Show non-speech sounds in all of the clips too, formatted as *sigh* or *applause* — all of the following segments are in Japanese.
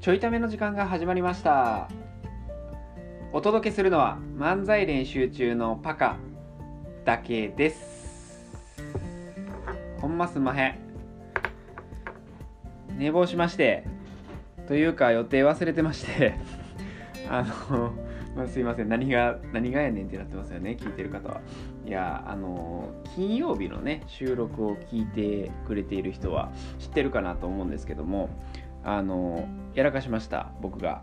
ちょいための時間が始まりました。お届けするのは漫才練習中のパカだけです。ほんますんまへん。寝坊しましてというか予定忘れてまして。*laughs* あの、まあ、すいません。何が何がやねんってなってますよね聞いてる方は。いやあの金曜日のね収録を聞いてくれている人は知ってるかなと思うんですけどもあのやらかしました僕が。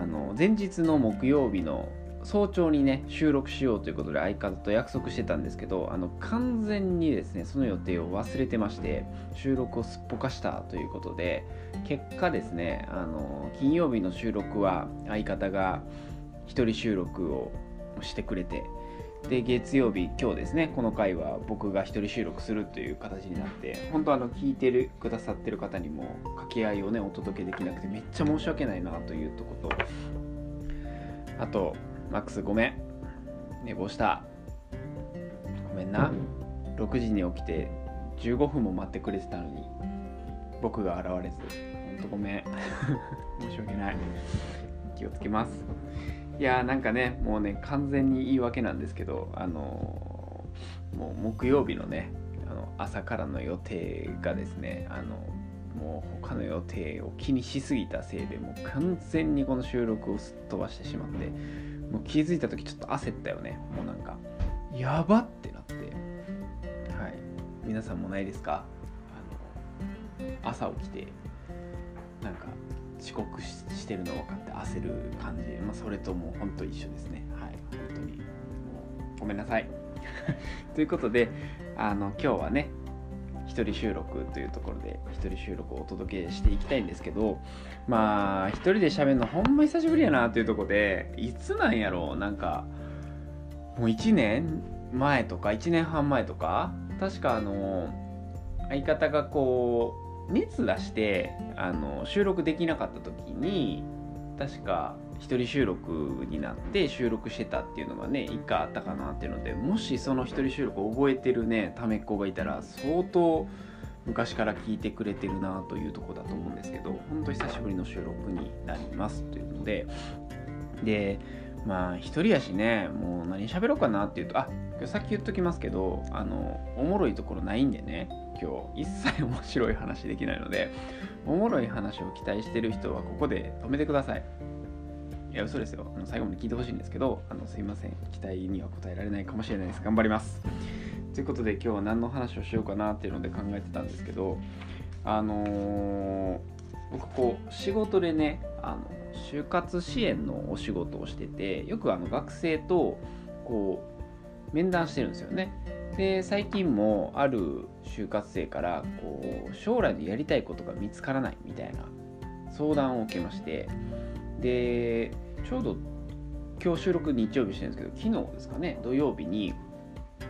あの前日の木曜日の早朝にね収録しようということで相方と約束してたんですけどあの完全にですねその予定を忘れてまして収録をすっぽかしたということで結果ですねあの金曜日の収録は相方が一人収録をしてくれてで月曜日今日ですねこの回は僕が一人収録するという形になって本当あの聞いてるくださってる方にも掛け合いをねお届けできなくてめっちゃ申し訳ないなというとこと。あとマックスごめん。寝坊した。ごめんな。6時に起きて15分も待ってくれてたのに僕が現れず。ほんとごめん。*laughs* 申し訳ない。気をつけます。いやーなんかねもうね完全に言い訳なんですけどあのー、もう木曜日のねあの朝からの予定がですねあのもう他の予定を気にしすぎたせいでもう完全にこの収録をすっ飛ばしてしまってもう気づいた時ちょっと焦ったよね。もうなんかやばってなって。はい。皆さんもないですか？あの朝起きてなんか遅刻してるの分かって焦る感じ、まあ、それともう本当一緒ですね。はい。本当にごめんなさい。*laughs* ということであの今日はね一人収録というところで一人収録をお届けしていきたいんですけどまあ一人で喋るのほんま久しぶりやなというとこでいつなんやろう。なんかもう1年前とか1年半前とか確かあの相方がこう熱出してあの収録できなかった時に確か一人収録になって収録してたっていうのがね一回あったかなっていうのでもしその一人収録を覚えてるねためっ子がいたら相当昔から聞いてくれてるなというとこだと思うんですけど本当久しぶりの収録になりますというので。でまあ一人やしねもう何喋ろうかなっていうとあさっき言っときますけどあのおもろいところないんでね今日。一切面白い話できないのでおもろい話を期待してる人はここで止めてください。いや嘘ですよ。あの最後まで聞いてほしいんですけどあのすいません。期待には応えられないかもしれないです。頑張ります。ということで今日は何の話をしようかなっていうので考えてたんですけどあのー、僕こう仕事でねあの就活支援のお仕事をしててよくあの学生とこう面談してるんですよね。で最近もある就活生からこう将来でやりたいことが見つからないみたいな相談を受けまして。でちょうど今日収録日曜日してるんですけど昨日ですかね土曜日に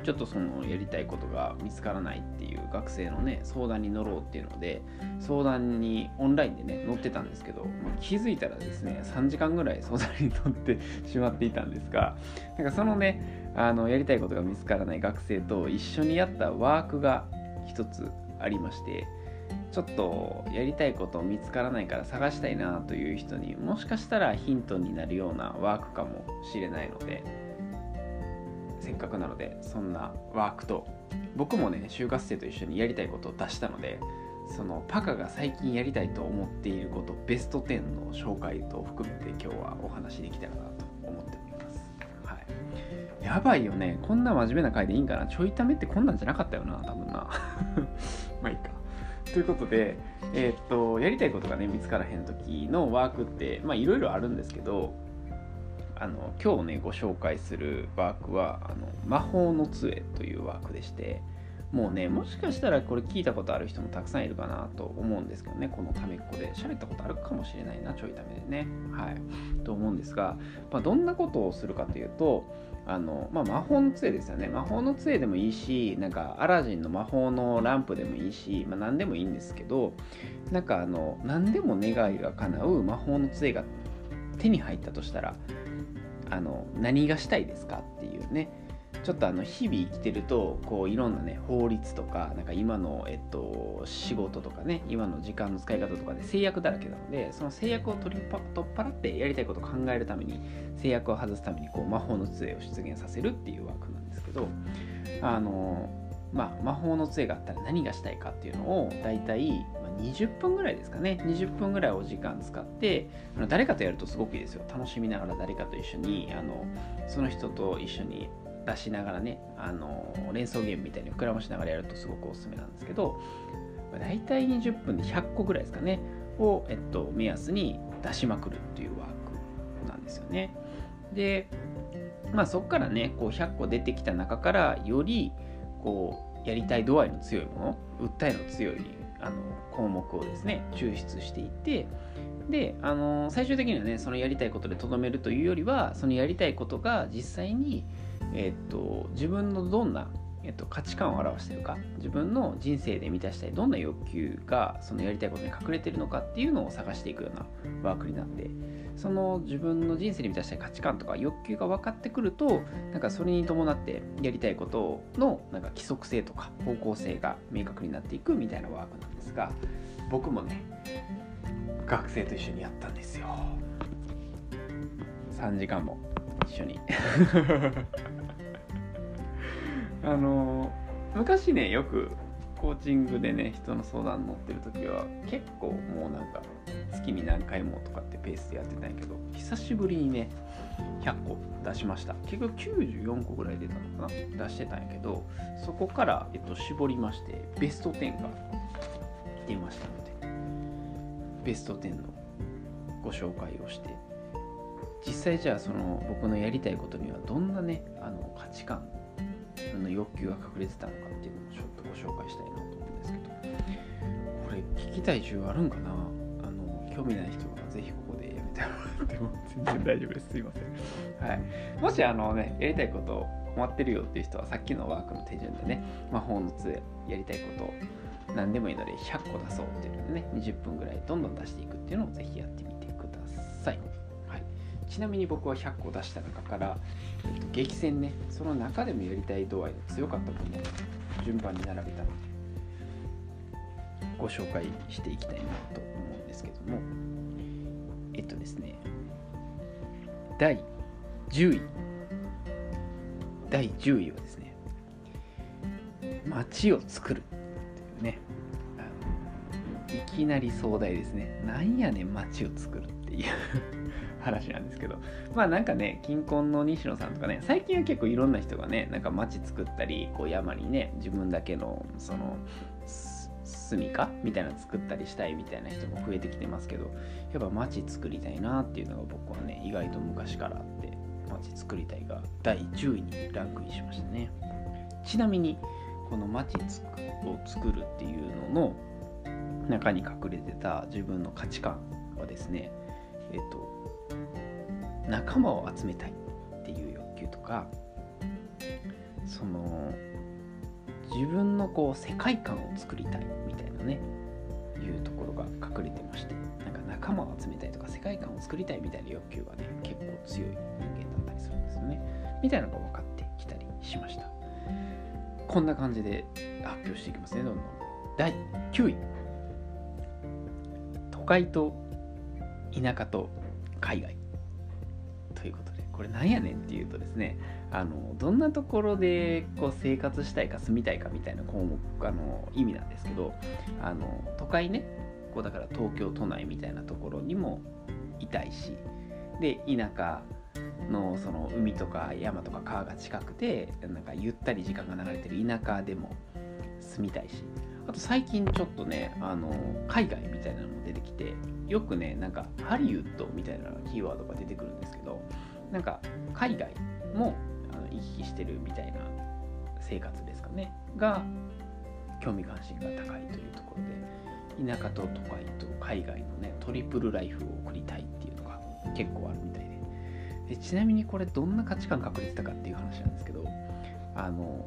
ちょっとそのやりたいことが見つからないっていう学生のね相談に乗ろうっていうので相談にオンラインでね乗ってたんですけど、ま、気づいたらですね3時間ぐらい相談に乗ってしまっていたんですがなんかそのねあのやりたいことが見つからない学生と一緒にやったワークが一つありましてちょっとやりたいこと見つからないから探したいなという人にもしかしたらヒントになるようなワークかもしれないのでせっかくなのでそんなワークと僕もね就活生と一緒にやりたいことを出したのでそのパカが最近やりたいと思っていることベスト10の紹介と含めて今日はお話できたらなとやばいよね。こんな真面目な回でいいんかな。ちょいためってこんなんじゃなかったよな。多分な。*laughs* まあいいか。ということで、えー、っとやりたいことがね見つからへん時のワークってまあいろいろあるんですけどあの今日ねご紹介するワークはあの魔法の杖というワークでしてもうねもしかしたらこれ聞いたことある人もたくさんいるかなと思うんですけどね。このためっこで。喋ったことあるかもしれないなちょいためでね。はい。と思うんですが、まあ、どんなことをするかというとあの、まあ、魔法の杖ですよね。魔法の杖でもいいしなんかアラジンの魔法のランプでもいいし、まあ、何でもいいんですけどなんかあの何でも願いが叶う魔法の杖が手に入ったとしたらあの何がしたいですかっていうね。ちょっとあの日々生きてるとこういろんなね法律とかなんか今の、えっと、仕事とかね今の時間の使い方とかで制約だらけなのでその制約を取り取っ払ってやりたいことを考えるために制約を外すためにこう魔法の杖を出現させるっていうワークなんですけどあのまあ魔法の杖があったら何がしたいかっていうのを大体20分ぐらいですかね。20分ぐらいお時間使ってあの誰かとやるとすごくいいですよ。楽しみながら誰かと一緒にあのその人と一緒に出しながらねあの連想ゲームみたいに膨らましながらやるとすごくおすすめなんですけど、大体20分で100個ぐらいですかねを、えっと、目安に出しまくるっていうワークなんですよね。でまあそこからねこう100個出てきた中からよりこうやりたい度合いの強いもの訴えの強いあの項目をですね抽出していってであの最終的にはねそのやりたいことでとどめるというよりはそのやりたいことが実際にえっと、自分のどんな、えっと、価値観を表してるか自分の人生で満たしたいどんな欲求がそのやりたいことに隠れてるのかっていうのを探していくようなワークになってその自分の人生で満たしたい価値観とか欲求が分かってくるとなんかそれに伴ってやりたいことのなんか規則性とか方向性が明確になっていくみたいなワークなんですが僕もね学生と一緒にやったんですよ。3時間も。一緒に。*laughs* あの昔ねよくコーチングでね人の相談乗ってる時は結構もうなんか月に何回もとかってペースでやってたんやけど久しぶりにね100個出しました。結局94個ぐらい出たのかな？出してたんやけどそこから、えっと、絞りましてベスト10が出ましたのでベスト10のご紹介をして実際じゃあその僕のやりたいことにはどんなねあの価値観の欲求が隠れてたのかっていうのをちょっとご紹介したいなと思うんですけどこれ聞きたい需要あるんかな？あの興味ない人はぜひここでやめてもらっても全然大丈夫です。すいません、はい、もしあのねやりたいこと困ってるよっていう人はさっきのワークの手順でね魔法の杖やりたいこと何でもいいので100個出そうっていうのでね20分ぐらいどんどん出していくっていうのをぜひやってみてください。ちなみに僕は100個出した中から、えっと、激戦ねその中でもやりたい度合いの強かったものを順番に並べたのでご紹介していきたいなと思うんですけども。えっとですね第10位。第10位はですね街を作るっていうね。きなり壮大ですね。なんやねん街を作るっていう *laughs* 話なんですけど。まあなんかね近婚の西野さんとかね最近は結構いろんな人がねなんか街作ったりこう山にね自分だけのその住みか？みたいな作ったりしたいみたいな人も増えてきてますけどやっぱ街作りたいなっていうのが僕はね意外と昔からあって街作りたいが第10位にランクインしましたね。ちなみにこの街を作るっていうのの中に隠れてた自分の価値観はですねえっと仲間を集めたいっていう欲求とかその自分のこう世界観を作りたいみたいなねいうところが隠れてましてなんか仲間を集めたいとか世界観を作りたいみたいな欲求がね結構強い人間だったりするんですよね。みたいなのが分かってきたりしました。こんな感じで発表していきますねどんどん。第9位。会と田舎と海外。ということでこれなんやねんっていうとですねあのどんなところでこう生活したいか住みたいかみたいな項目あの意味なんですけどあの都会ねこうだから東京都内みたいなところにもいたいしで田舎のその海とか山とか川が近くてなんかゆったり時間が流れてる田舎でも住みたいしあと最近ちょっとねあの海外みたいなのも出てきてよくねなんかハリウッドみたいなキーワードが出てくるんですけどなんか海外もあの行き来してるみたいな生活ですかね。が興味関心が高いというところで田舎と都会と海外のねトリプルライフを送りたいっていうのが結構あるみたいで。でちなみにこれどんな価値観確立たかっていう話なんですけどあの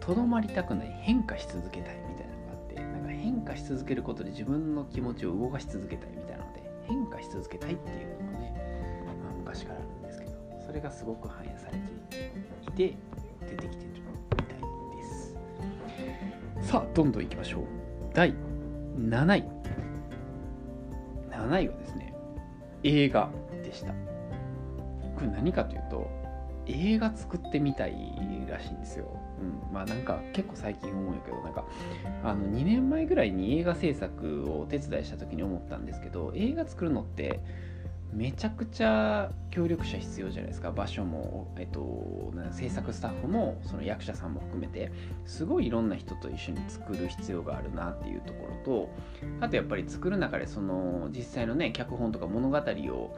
とどまりたくない変化し続けたいみたい変化し続けることで自分の気持ちを動かし続けたいみたいなので変化し続けたいっていうのがね、まあ、昔からあるんですけどそれがすごく反映されていて出てきてるみたいです。さあどんどんいきましょう。第7位。7位はですね映画でした。これ何かというと映画作ってみたいらしいんですよ。うん、まあなんか結構最近思うんやけどなんかあの2年前ぐらいに映画制作をお手伝いした時に思ったんですけど映画作るのってめちゃくちゃ協力者必要じゃないですか場所も、えっと、制作スタッフもその役者さんも含めてすごいいろんな人と一緒に作る必要があるなっていうところとあとやっぱり作る中でその実際のね脚本とか物語を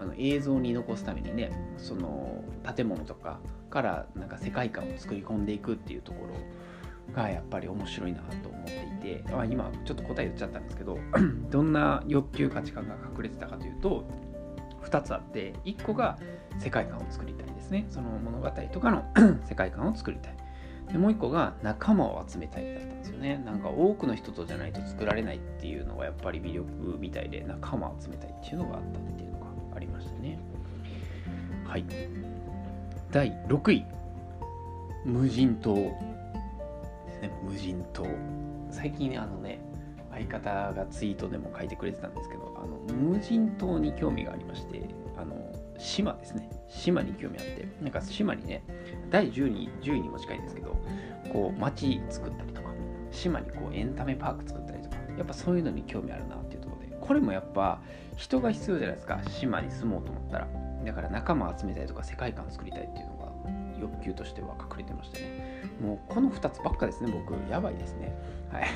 あの映像に残すためにねその建物とかからなんか世界観を作り込んでいくっていうところがやっぱり面白いなと思っていて、あ、今ちょっと答え言っちゃったんですけど *clears throat* どんな欲求価値観が隠れてたかというと2つあって1個が世界観を作りたいですね。その物語とかの *clears throat* 世界観を作りたい。でもう1個が仲間を集めたいだったんですよね。なんか多くの人とじゃないと作られないっていうのがやっぱり魅力みたいで仲間を集めたいっていうのがあったっていう。りましたね。はい。第6位。無人島。ですね。無人島。最近ねあのね相方がツイートでも書いてくれてたんですけどあの無人島に興味がありましてあの島ですね。島に興味あって。なんか島にね第10位 ,10 位にも近いんですけどこう街作ったりとか島にこうエンタメパーク作ったりとかやっぱそういうのに興味あるなっていうこれもやっぱ人が必要じゃないですか。島に住もうと思ったら。だから仲間集めたりとか世界観作りたいっていうのが欲求としては隠れてましたね。もうこの2つばっかですね僕。やばいですね。はい。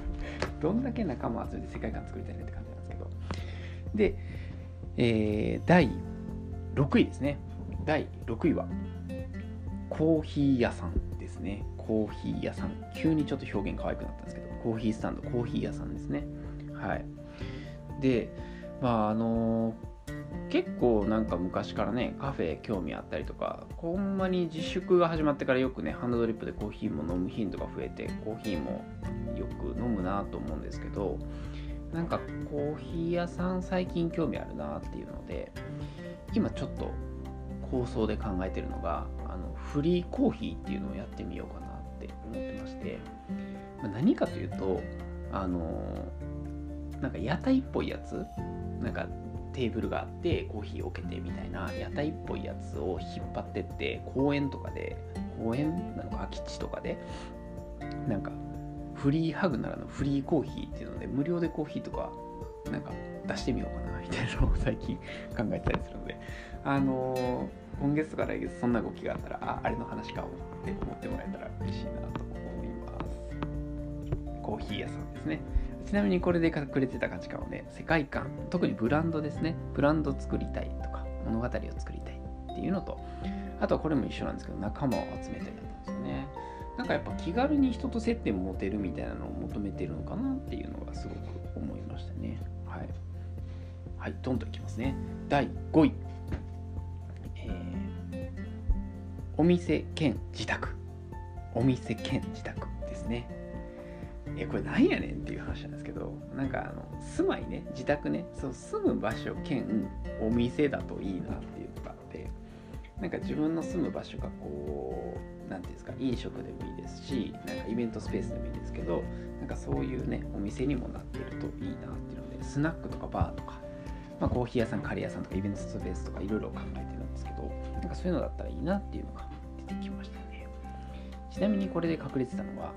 *laughs* どんだけ仲間集めて世界観作りたいねって感じなんですけど。で、えー、第6位ですね。第6位はコーヒー屋さんですね。コーヒー屋さん。急にちょっと表現可愛くなったんですけどコーヒースタンドコーヒー屋さんですね。はい。でまああの結構なんか昔からねカフェ興味あったりとかほんまに自粛が始まってからよくねハンドドリップでコーヒーも飲む頻度が増えてコーヒーもよく飲むなと思うんですけどなんかコーヒー屋さん最近興味あるなっていうので今ちょっと構想で考えてるのがあのフリーコーヒーっていうのをやってみようかなって思ってまして、ま、何かというとあのなんか屋台っぽいやつ？なんかテーブルがあってコーヒーを置けてみたいな屋台っぽいやつを引っ張ってって公園とかで公園なのか空き地とかでなんかフリーハグならのフリーコーヒーっていうので無料でコーヒーとかなんか出してみようかなみたいなのを最近考えたりするのであのー、今月とか来月そんな動きがあったらああれの話かもって思ってもらえたら嬉しいなと思います。コーヒー屋さんですね。ちなみにこれで隠れてた価値観はね、世界観、特にブランドですね。ブランド作りたいとか、物語を作りたいっていうのと、あとはこれも一緒なんですけど、仲間を集めたいだったんですよね。なんかやっぱ気軽に人と接点を持てるみたいなのを求めてるのかなっていうのがすごく思いましたね。はい。はい、どんどんいきますね。第5位。えー、お店兼自宅。お店兼自宅ですね。えこれなんやねんっていう話なんですけどなんかあの住まいね自宅ねそう住む場所兼お店だといいなっていうのがあってなんか自分の住む場所がこう何ていうんですか飲食でもいいですしなんかイベントスペースでもいいですけどなんかそういうねお店にもなってるといいなっていうのでスナックとかバーとか、まあ、コーヒー屋さんカレー屋さんとかイベントスペースとかいろいろ考えてるんですけどなんかそういうのだったらいいなっていうのが出てきましたね。ちなみにこれで隠れてたのは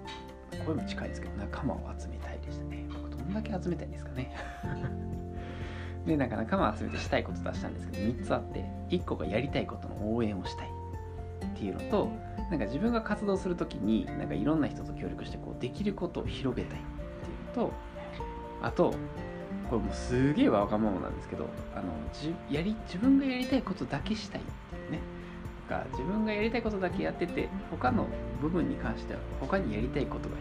これも近いですけど、仲間を集めたいでしたね。僕、どんだけ集めたいんですかね。*laughs* で、なんか仲間を集めてしたいこと出したんですけど、3つあって、1個がやりたいことの応援をしたいっていうのと、なんか自分が活動するときに、なんかいろんな人と協力してこうできることを広げたいっていうのと、あと、これもうすげえわがままなんですけど、あのじやり自分がやりたいことだけしたい。か自分がやりたいことだけやってて他の部分に関しては他にやりたいことが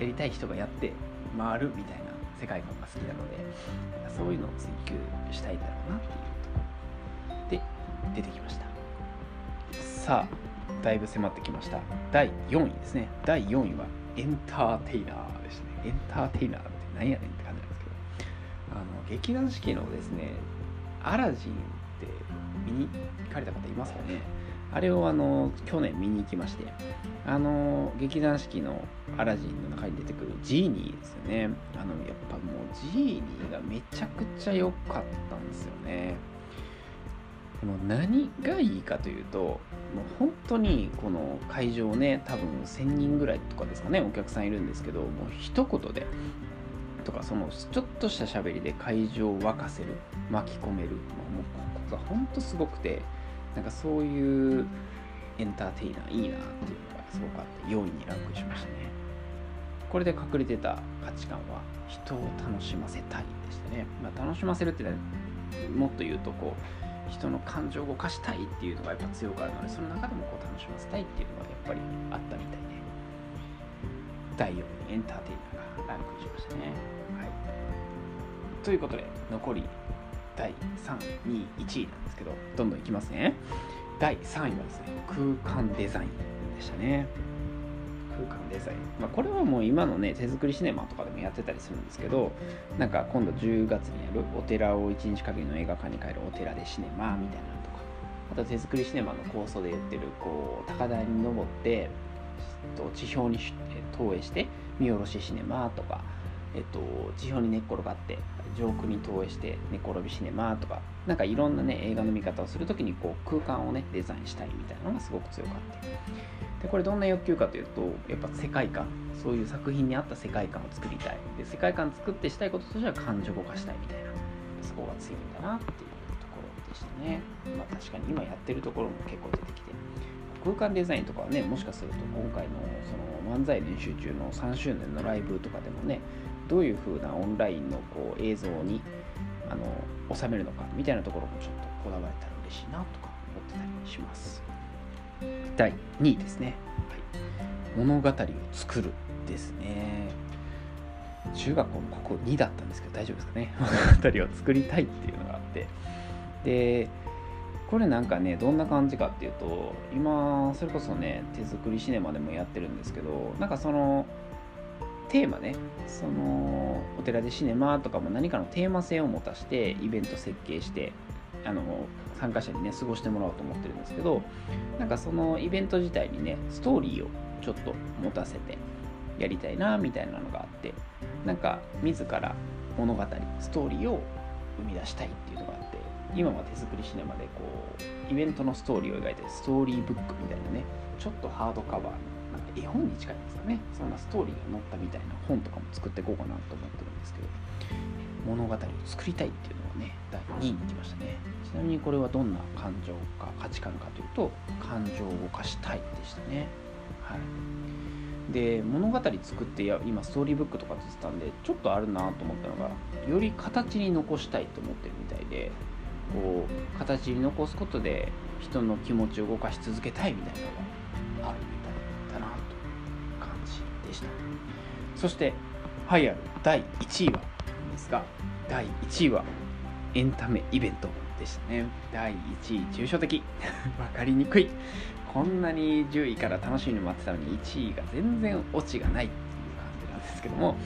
やりたい人がやって回るみたいな世界観が好きなのでそういうのを追求したいんだろうなっていうところで出てきました。さあだいぶ迫ってきました。第4位ですね。第4位はエンターテイナーですね。エンターテイナーって何やねんって感じなんですけど。あの劇団四季のですねアラジンって見に行かれた方いますかね？あれをあの去年見に行きましてあの劇団四季のアラジンの中に出てくるジーニーですよね。あのやっぱもうジーニーがめちゃくちゃ良かったんですよね。でも何がいいかというともう本当にこの会場ね多分1000人ぐらいとかですかねお客さんいるんですけどもう一言でとかそのちょっとした喋りで会場を沸かせる巻き込めるもうここが本当すごくてなんかそういうエンターテイナーいいなっていうのがすごくあって4位にランクしましたね。これで隠れてた価値観は人を楽しませたいでしたね、まあ、楽しませるってもっと言うとこう人の感情を動かしたいっていうのがやっぱ強くあるのでその中でもこう楽しませたいっていうのがやっぱりあったみたいで。第4位エンターテイナーがランクしましたねはいということで残り第3、2、1位なんですけど、どんどんいきますね。第3位はですね、空間デザインでしたね。空間デザイン。まあ、これはもう今のね、手作りシネマとかでもやってたりするんですけど、なんか今度10月にやるお寺を1日限りの映画館に帰るお寺でシネマみたいなのとか、あと手作りシネマの構想で言ってる、こう、高台に登って、と地表に投影して見下ろしシネマとか、えっと、地表に寝っ転がって上空に投影して寝転びシネマとかなんかいろんなね映画の見方をするときにこう空間をねデザインしたいみたいなのがすごく強くあってでこれどんな欲求かというとやっぱ世界観。そういう作品に合った世界観を作りたい。で世界観作ってしたいこととしては感情を動かしたいみたいな。そこが強いんだなっていうところでしたね。まあ確かに今やってるところも結構出てきて空間デザインとかはねもしかすると今回のその漫才練習中の3周年のライブとかでもねどういう風なオンラインのこう映像にあの収めるのかみたいなところもちょっとこだわれたら嬉しいなとか思ってたりします。第2位ですね、はい、物語を作るですね。中学校のここ2だったんですけど大丈夫ですかね。*laughs* 物語を作りたいっていうのがあって。でこれなんかねどんな感じかっていうと今それこそね手作りシネマでもやってるんですけどなんかそのテーマねそのお寺でシネマとかも何かのテーマ性を持たしてイベント設計してあの参加者にね過ごしてもらおうと思ってるんですけどなんかそのイベント自体にねストーリーをちょっと持たせてやりたいなみたいなのがあってなんか自ら物語ストーリーを生み出したいっていうのがあって今は手作りシネマでこうイベントのストーリーを描いてストーリーブックみたいなねちょっとハードカバーのなんか絵本に近いんですかね。そんなストーリーが載ったみたいな本とかも作っていこうかなと思ってるんですけど物語を作りたいっていうのはね第2位に来ましたね。ちなみにこれはどんな感情か価値観かというと感情を動かしたいでしたね。はい。で物語作ってや今ストーリーブックとか出てたんでちょっとあるなと思ったのがより形に残したいと思ってるみたいでこう形に残すことで人の気持ちを動かし続けたいみたいなのがあるみたいだなと感じでした。そして栄えある第1位はですが第1位はエンタメイベントでしたね。第1位抽象的。分かりにくい。こんなに10位から楽しみに待ってたのに1位が全然オチがないっていう感じなんですけども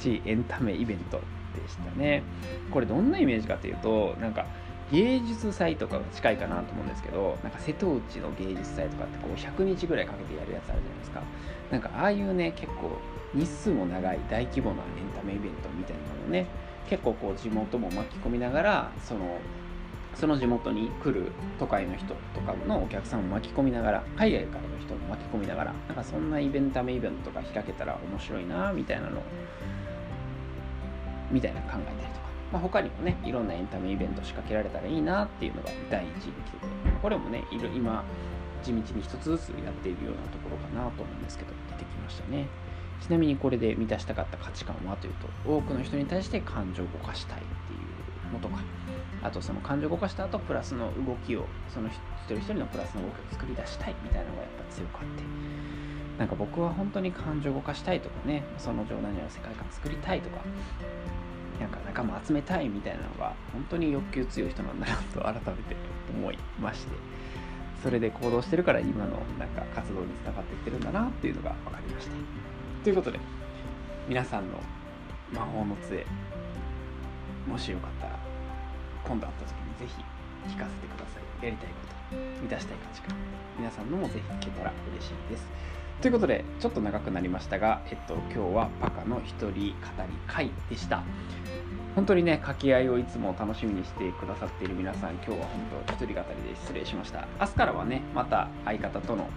1位エンタメイベントでしたね。これどんなイメージかというとなんか芸術祭とかが近いかなと思うんですけどなんか瀬戸内の芸術祭とかってこう100日ぐらいかけてやるやつあるじゃないですか。なんかああいうね結構日数も長い大規模なエンタメイベントみたいなのをね結構こう地元も巻き込みながらそのその地元に来る都会の人とかのお客さんを巻き込みながら海外からの人も巻き込みながらなんかそんなイベンタメイベントとか開けたら面白いなみたいなのみたいな考えたりとかまあ、他にもね、いろんなエンタメイベント仕掛けられたらいいなっていうのが第一に来てて、これもね、いろ今、地道に一つずつやっているようなところかなと思うんですけど、出てきましたね。ちなみにこれで満たしたかった価値観はというと、多くの人に対して感情を動かしたいっていうのとか、あとその感情を動かした後、プラスの動きを、その一人一人のプラスの動きを作り出したいみたいなのがやっぱ強くあって、なんか僕は本当に感情を動かしたいとかね、その冗談にある世界観作りたいとか、なんか仲間集めたいみたいなのが本当に欲求強い人なんだなと改めて思いましてそれで行動してるから今のなんか活動につながっていってるんだなっていうのが分かりました。ということで皆さんの魔法の杖もしよかったら今度会った時にぜひ聞かせてください。やりたいこと満たしたい価値観皆さんのもぜひ聞けたら嬉しいです。ということでちょっと長くなりましたが、えっと、今日はパカの一人語り会でした。本当にね掛け合いをいつも楽しみにしてくださっている皆さん今日は本当一人語りで失礼しました。明日からはねまた相方との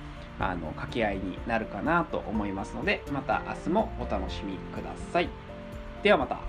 あの掛け合いになるかなと思いますのでまた明日もお楽しみください。ではまた。